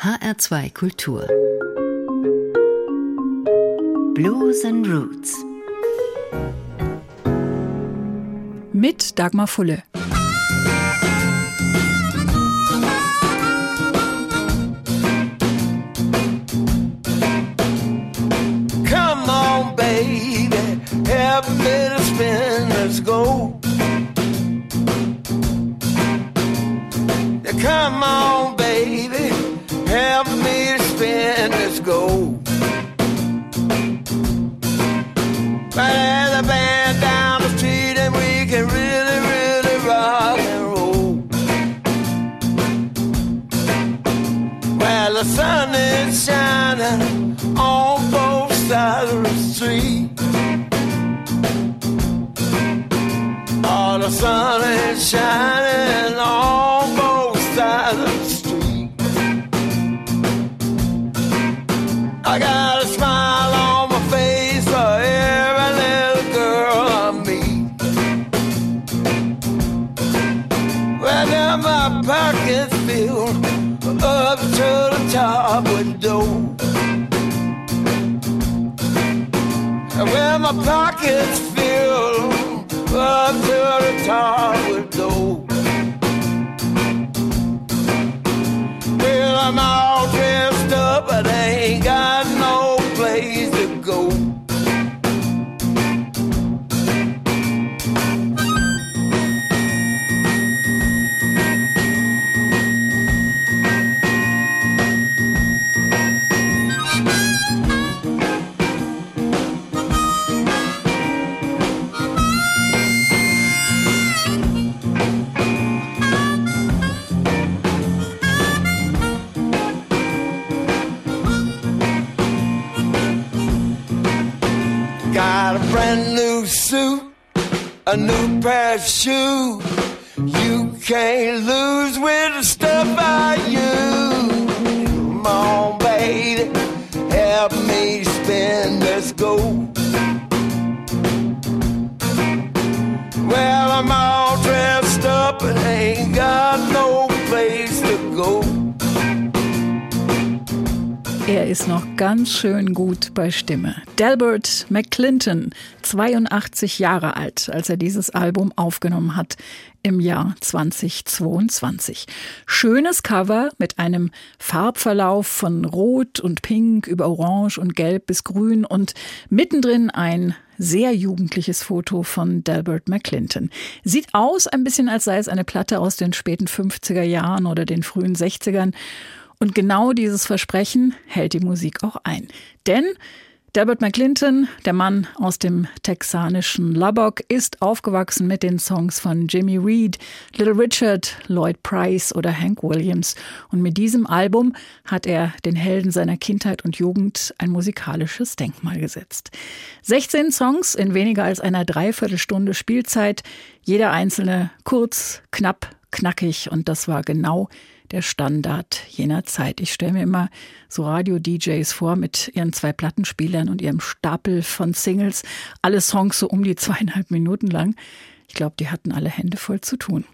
HR2 Kultur Blues and Roots mit Dagmar Fulle. Come on, baby, help me to spin, let's go. Come on, baby, help me to spin, let's go. Right the band down the street and we can really, really rock and roll. Well, the sun is shining on both sides of the street. Oh, the sun is shining with dough. Well, my pockets filled up to the top with dough. Well, I'm all a new pair of shoes. You can't lose with ist noch ganz schön gut bei Stimme. Delbert McClinton, 82 Jahre alt, als er dieses Album aufgenommen hat im Jahr 2022. Schönes Cover mit einem Farbverlauf von Rot und Pink über Orange und Gelb bis Grün und mittendrin ein sehr jugendliches Foto von Delbert McClinton. Sieht aus ein bisschen, als sei es eine Platte aus den späten 50er Jahren oder den frühen 60ern. Und genau dieses Versprechen hält die Musik auch ein. Denn Delbert McClinton, der Mann aus dem texanischen Lubbock, ist aufgewachsen mit den Songs von Jimmy Reed, Little Richard, Lloyd Price oder Hank Williams. Und mit diesem Album hat er den Helden seiner Kindheit und Jugend ein musikalisches Denkmal gesetzt. 16 Songs in weniger als einer Dreiviertelstunde Spielzeit, jeder einzelne kurz, knapp, knackig und das war genau der Standard jener Zeit. Ich stelle mir immer so Radio-DJs vor mit ihren zwei Plattenspielern und ihrem Stapel von Singles, alle Songs so um die zweieinhalb Minuten lang. Ich glaube, die hatten alle Hände voll zu tun.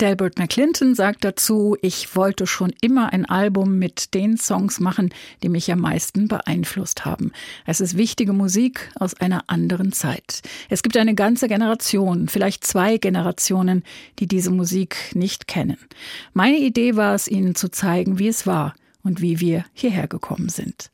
Delbert McClinton sagt dazu, ich wollte schon immer ein Album mit den Songs machen, die mich am meisten beeinflusst haben. Es ist wichtige Musik aus einer anderen Zeit. Es gibt eine ganze Generation, vielleicht zwei Generationen, die diese Musik nicht kennen. Meine Idee war es, ihnen zu zeigen, wie es war und wie wir hierher gekommen sind.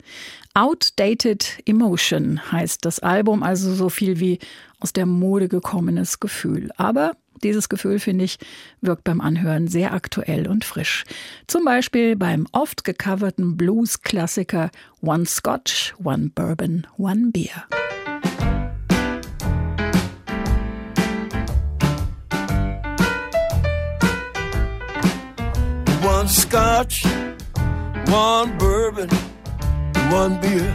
Outdated Emotion heißt das Album, also so viel wie aus der Mode gekommenes Gefühl. Aber dieses Gefühl, finde ich, wirkt beim Anhören sehr aktuell und frisch. Zum Beispiel beim oft gecoverten Blues-Klassiker One Scotch, One Bourbon, One Beer. One scotch, one bourbon, one beer.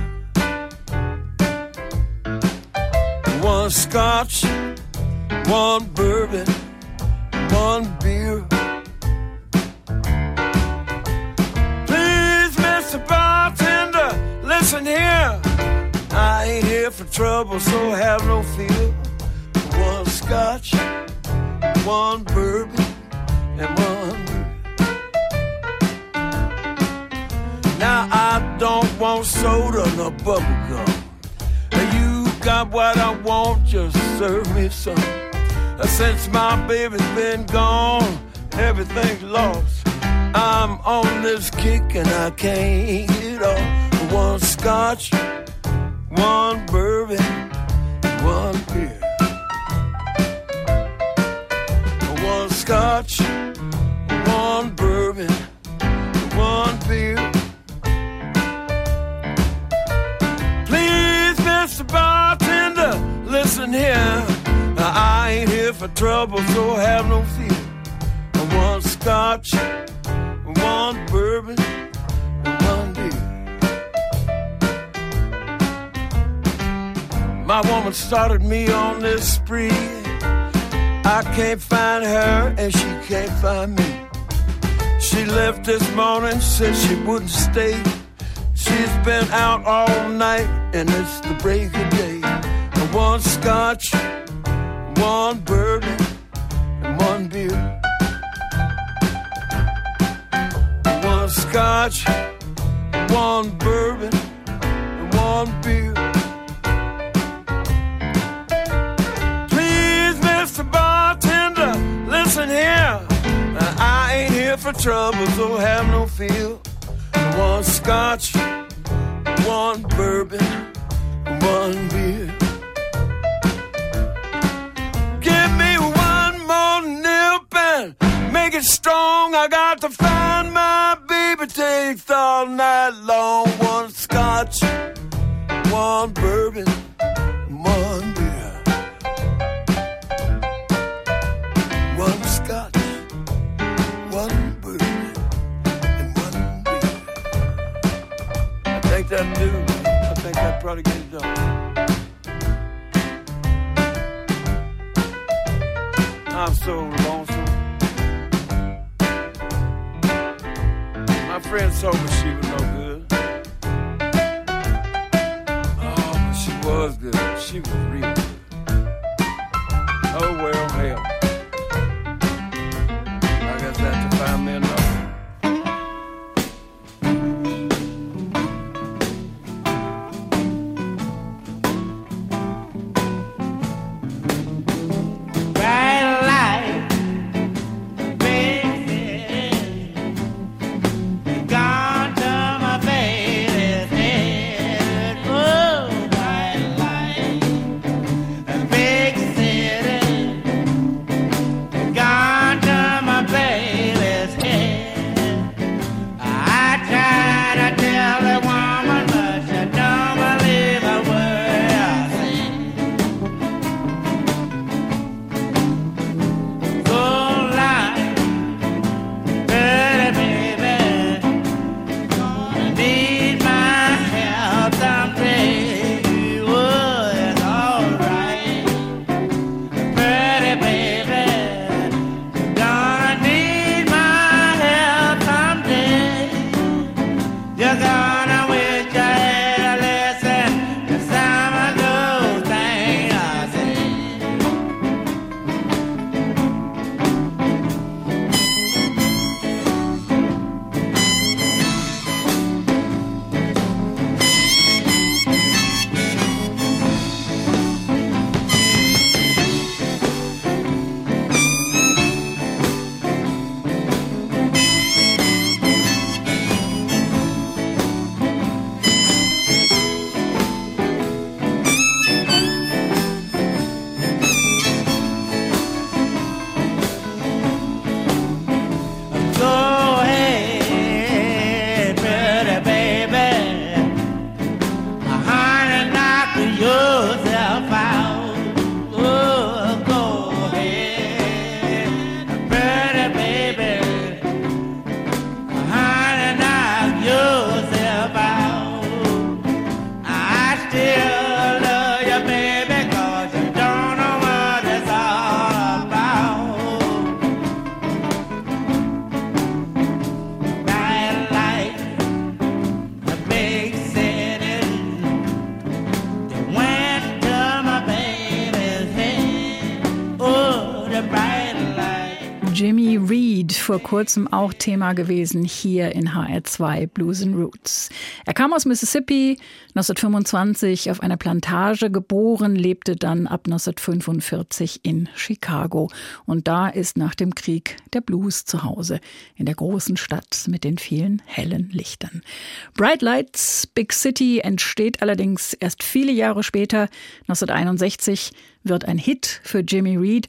One scotch, one bourbon, one beer. Please, Mr. Bartender, listen here. I ain't here for trouble, so have no fear. One scotch, one bourbon, and one beer. Now I don't want soda nor bubble gum. Got what I want, just serve me some. Since my baby's been gone, everything's lost. I'm on this kick and I can't get off. One scotch, one bourbon, one beer. One scotch, one bourbon, one beer. Please, Mr. Bartender, I here for trouble, so have no fear. One scotch, one bourbon, one beer. My woman started me on this spree. I can't find her and she can't find me. She left this morning, said she wouldn't stay. She's been out all night and it's the break of day. One scotch, one bourbon, and one beer. One scotch, one bourbon, and one beer. Please, Mr. Bartender, listen here. I ain't here for trouble, so have no fear. One scotch, one bourbon, one beer. It strong. I got to find my baby takes all night long. One scotch, one bourbon, one beer. One scotch, one bourbon, and one beer. I think that do. I think that probably get it done. Uh, I'm so friend told me she was no good. Oh, but she was good. She was real good. Oh, well, vor kurzem auch Thema gewesen hier in HR2 Blues and Roots. Er kam aus Mississippi, 1925 auf einer Plantage geboren, lebte dann ab 1945 in Chicago. Und da ist nach dem Krieg der Blues zu Hause, in der großen Stadt mit den vielen hellen Lichtern. Bright Lights Big City entsteht allerdings erst viele Jahre später, 1961 wird ein Hit für Jimmy Reed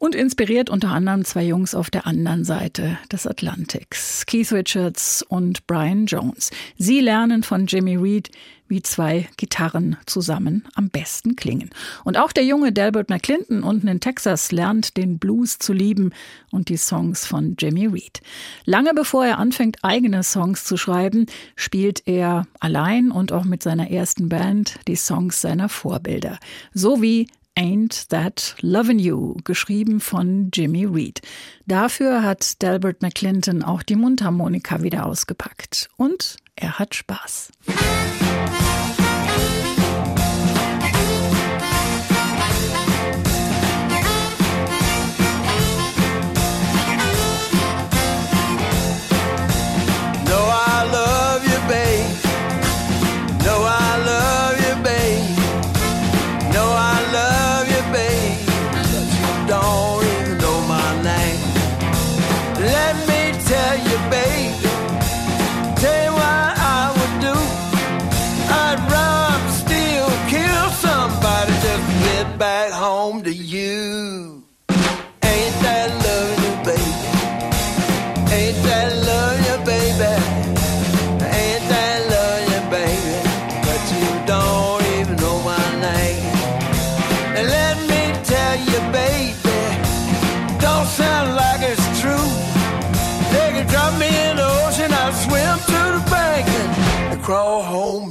und inspiriert unter anderem zwei Jungs auf der anderen Seite des Atlantiks, Keith Richards und Brian Jones. Sie lernen von Jimmy Reed, wie zwei Gitarren zusammen am besten klingen. Und auch der junge Delbert McClinton unten in Texas lernt den Blues zu lieben und die Songs von Jimmy Reed. Lange bevor er anfängt, eigene Songs zu schreiben, spielt er allein und auch mit seiner ersten Band die Songs seiner Vorbilder. So wie Ain't That Lovin' You, geschrieben von Jimmy Reed. Dafür hat Delbert McClinton auch die Mundharmonika wieder ausgepackt. Und er hat Spaß. crawl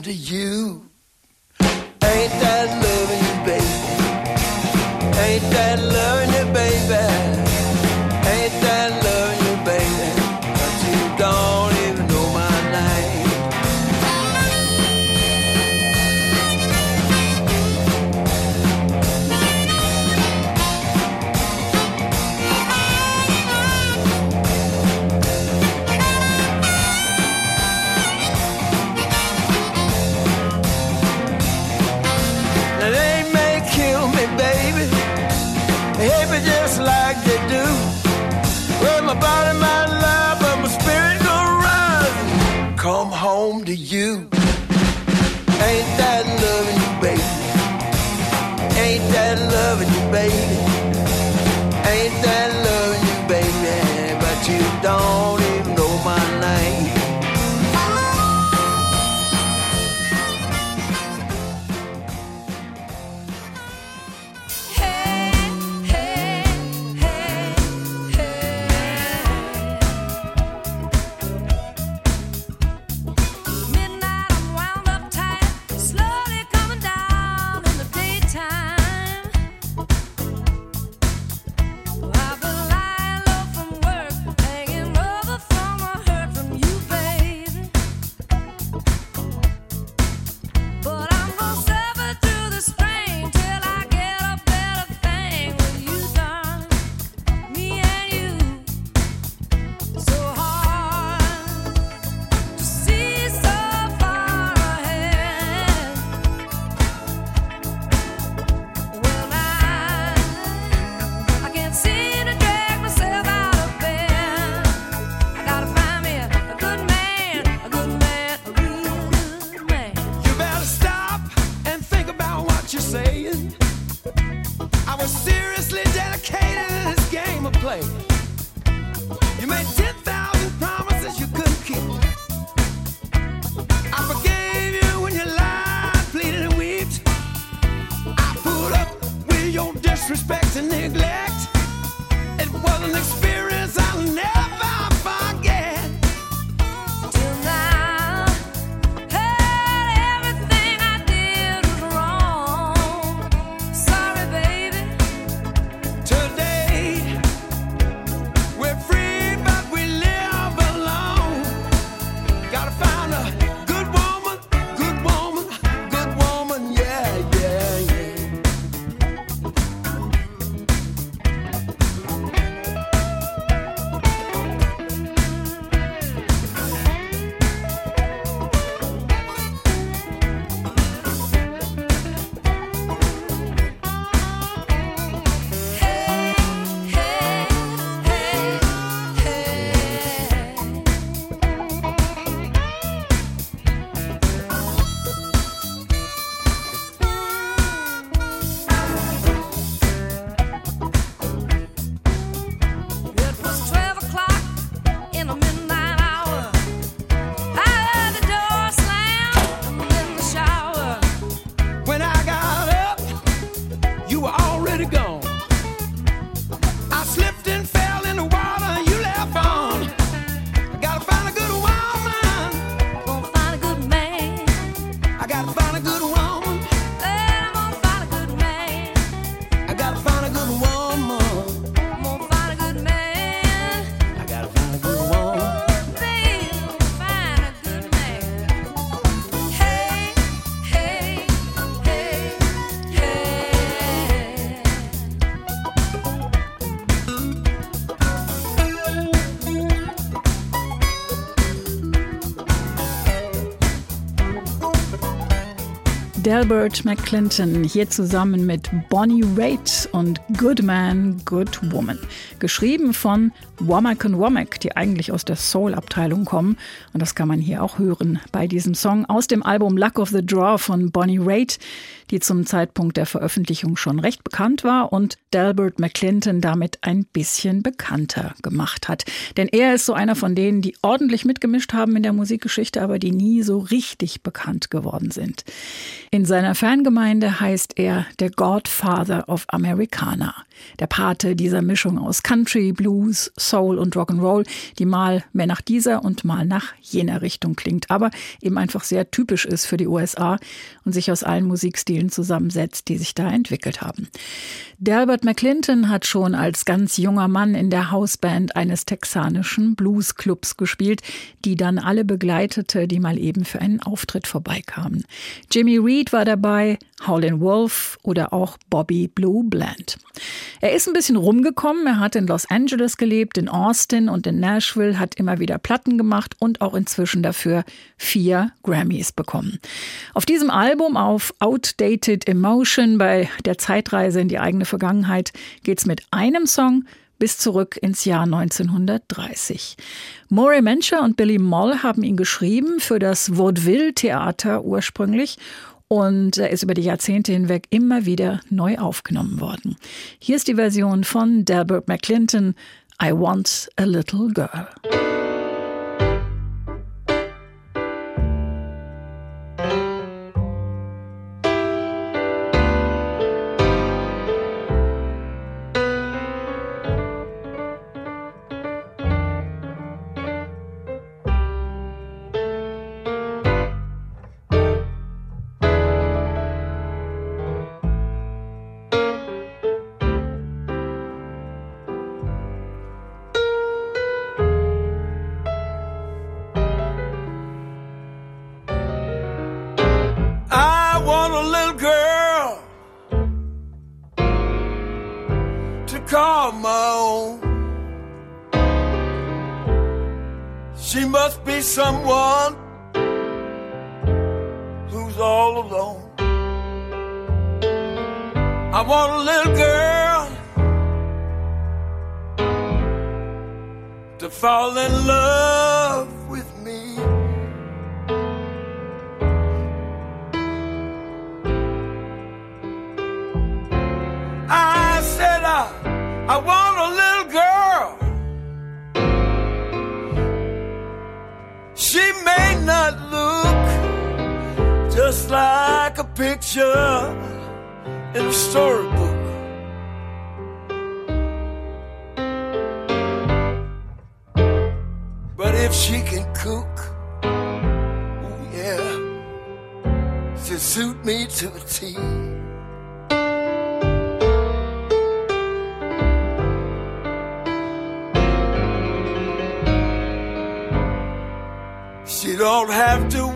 to you. Ain't that Delbert McClinton hier zusammen mit Bonnie Raitt und Good Man, Good Woman. Geschrieben von Womack und Womack, die eigentlich aus der Soul-Abteilung kommen. Und das kann man hier auch hören bei diesem Song aus dem Album Luck of the Draw von Bonnie Raitt, die zum Zeitpunkt der Veröffentlichung schon recht bekannt war und Delbert McClinton damit ein bisschen bekannter gemacht hat. Denn er ist so einer von denen, die ordentlich mitgemischt haben in der Musikgeschichte, aber die nie so richtig bekannt geworden sind. In seiner Fangemeinde heißt er der Godfather of Americana, der Pate dieser Mischung aus Country, Blues, Soul und Rock'n'Roll, die mal mehr nach dieser und mal nach jener Richtung klingt, aber eben einfach sehr typisch ist für die USA und sich aus allen Musikstilen zusammensetzt, die sich da entwickelt haben. Delbert McClinton hat schon als ganz junger Mann in der Hausband eines texanischen Bluesclubs gespielt, die dann alle begleitete, die mal eben für einen Auftritt vorbeikamen. Jimmy Reed war dabei, Howlin' Wolf oder auch Bobby Blue Bland. Er ist ein bisschen rumgekommen, er hat in Los Angeles gelebt, in Austin und in Nashville, hat immer wieder Platten gemacht und auch inzwischen dafür vier Grammys bekommen. Auf diesem Album auf Outdated Emotion bei der Zeitreise in die eigene Vergangenheit geht's mit einem Song bis zurück ins Jahr 1930. Maury Mencher und Billy Moll haben ihn geschrieben für das Vaudeville-Theater ursprünglich und er ist über die Jahrzehnte hinweg immer wieder neu aufgenommen worden. Hier ist die Version von Delbert McClinton, I Want a Little Girl. She must be someone who's all alone. I want a little girl to fall in love picture in a storybook. But if she can cook, yeah, she'll suit me to a T. She don't have to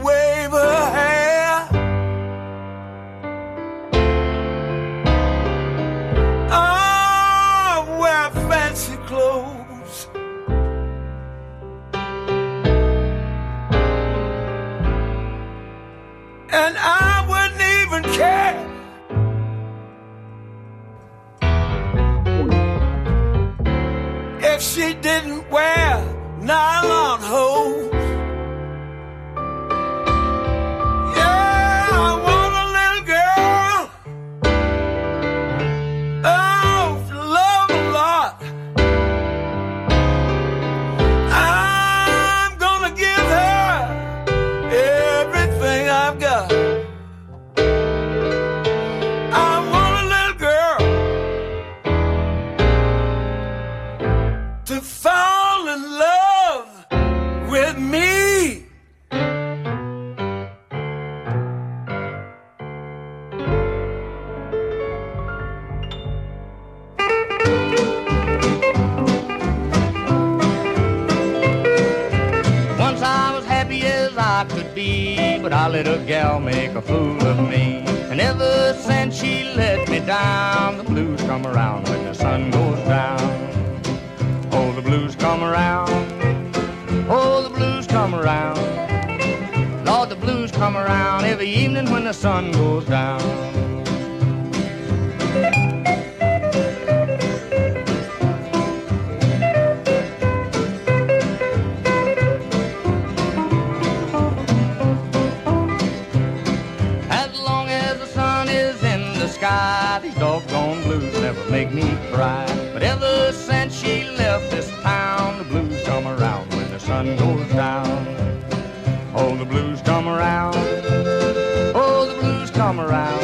make a fool of me. And ever since she let me down, the blues come around when the sun goes down. Oh, the blues come around. Oh, the blues come around. Lord, the blues come around every evening when the sun goes down. These doggone blues never make me cry. But ever since she left this town, the blues come around when the sun goes down. Oh, the blues come around. Oh, the blues come around.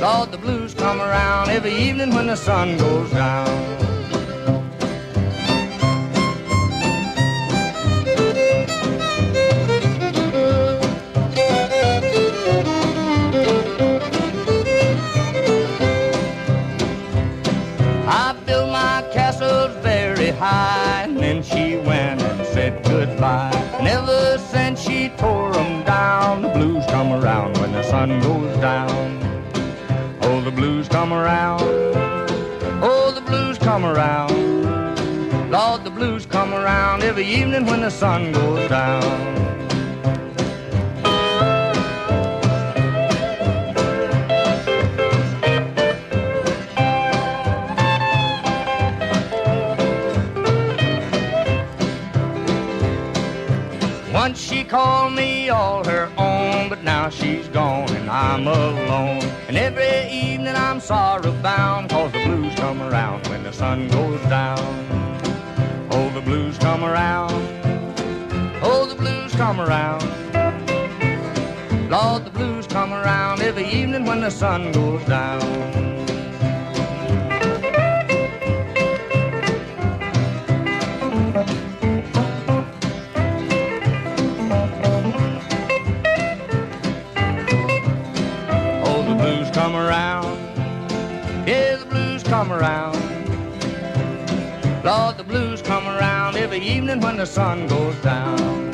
Lord, the blues come around every evening when the sun goes down. Lord, the blues come around every evening when the sun goes down. Once she called me all her own, but now she's gone and I'm alone. And every evening I'm sorrow bound, cause the blues come around when the sun goes down. Come around. Oh, the blues come around. Lord, the blues come around every evening when the sun goes down. Oh, the blues come around. Yeah, the blues come around. Lord, the blues come around every evening when the sun goes down.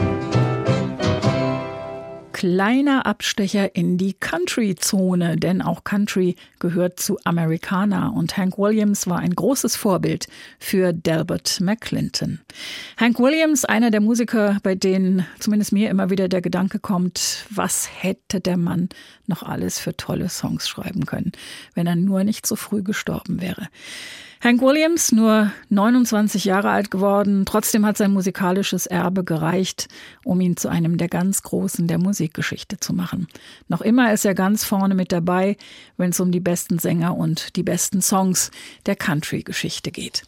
Kleiner Abstecher in die Country-Zone, denn auch Country gehört zu Americana und Hank Williams war ein großes Vorbild für Delbert McClinton. Hank Williams, einer der Musiker, bei denen zumindest mir immer wieder der Gedanke kommt, was hätte der Mann noch alles für tolle Songs schreiben können, wenn er nur nicht so früh gestorben wäre. Hank Williams, nur 29 Jahre alt geworden, trotzdem hat sein musikalisches Erbe gereicht, um ihn zu einem der ganz Großen der Musikgeschichte zu machen. Noch immer ist er ganz vorne mit dabei, wenn es um die besten Sänger und die besten Songs der Country-Geschichte geht.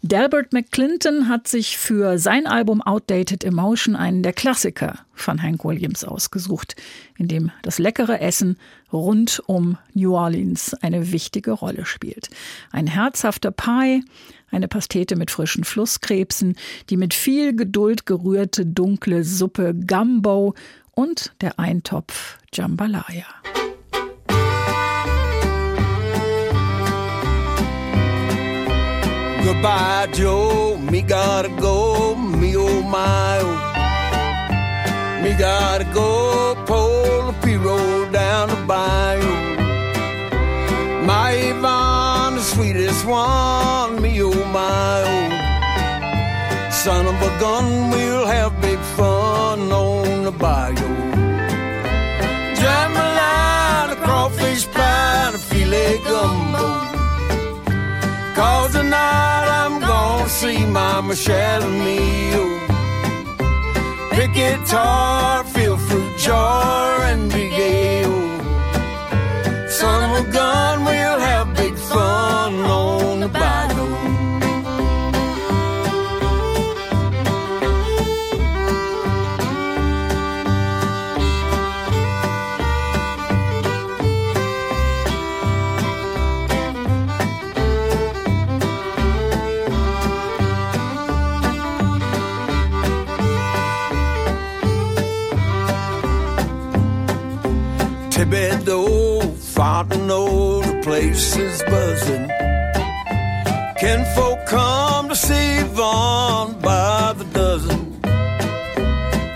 Delbert McClinton hat sich für sein Album Outdated Emotion einen der Klassiker von Hank Williams ausgesucht, in dem das leckere Essen rund um New Orleans eine wichtige Rolle spielt. Ein herzhafter Pie, eine Pastete mit frischen Flusskrebsen, die mit viel Geduld gerührte dunkle Suppe Gumbo und der Eintopf Jambalaya. Goodbye, Joe. Me gotta go. Me oh my oh. Me gotta go. Pull the P-roll down the bayou. My Yvonne, the sweetest one. Me oh my oh. Son of a gun, we'll have big fun on the bayou. Jambalaya, crawfish pie, a filet gumbo. Cause tonight I'm gonna see my Michelle and me. Pick guitar, Fontenot, the place is buzzing. Kinfolk come to see Vaughn by the dozen.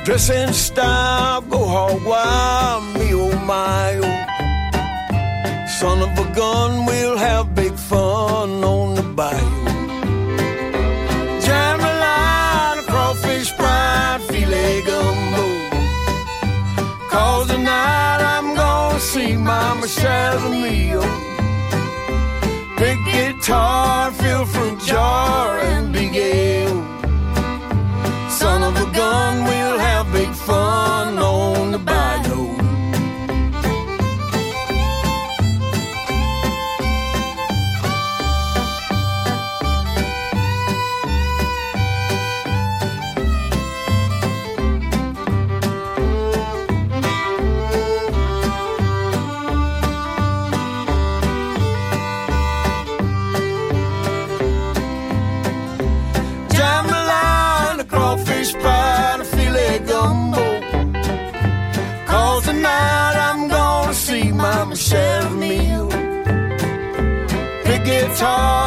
Dress in style, go hog wild, me oh my oh. Son of a gun, we'll have big fun on the bayou. joy. meal. The guitar.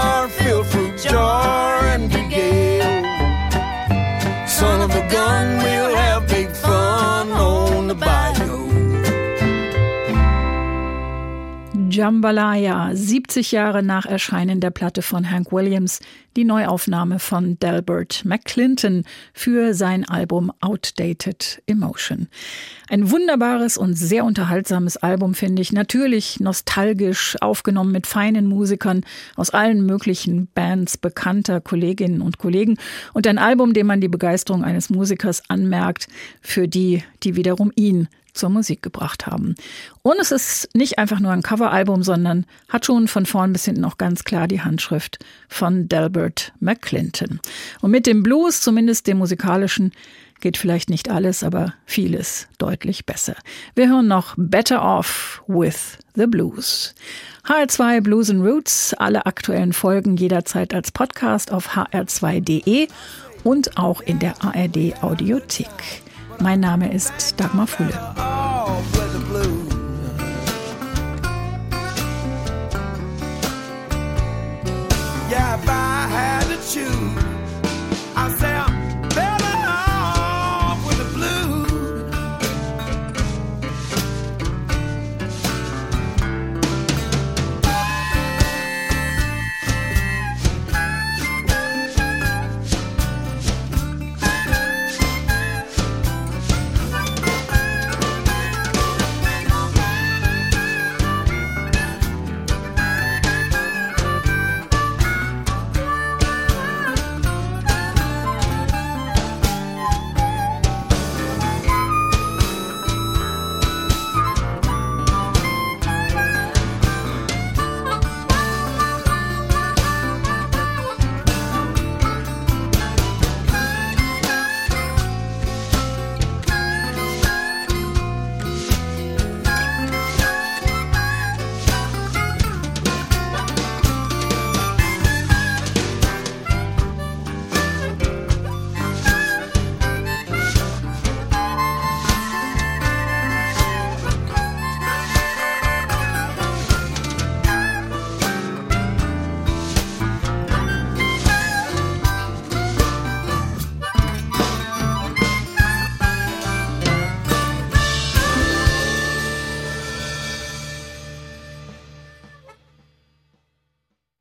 Jambalaya, 70 Jahre nach Erscheinen der Platte von Hank Williams, die Neuaufnahme von Delbert McClinton für sein Album Outdated Emotion. Ein wunderbares und sehr unterhaltsames Album, finde ich. Natürlich nostalgisch, aufgenommen mit feinen Musikern aus allen möglichen Bands bekannter Kolleginnen und Kollegen. Und ein Album, dem man die Begeisterung eines Musikers anmerkt, für die, die wiederum ihn zur Musik gebracht haben. Und es ist nicht einfach nur ein Coveralbum, sondern hat schon von vorn bis hinten auch ganz klar die Handschrift von Delbert McClinton. Und mit dem Blues, zumindest dem musikalischen, geht vielleicht nicht alles, aber vieles deutlich besser. Wir hören noch Better Off with the Blues. HR2 Blues and Roots, alle aktuellen Folgen jederzeit als Podcast auf hr2.de und auch in der ARD Audiothek. Mein Name ist Dagmar Fulle.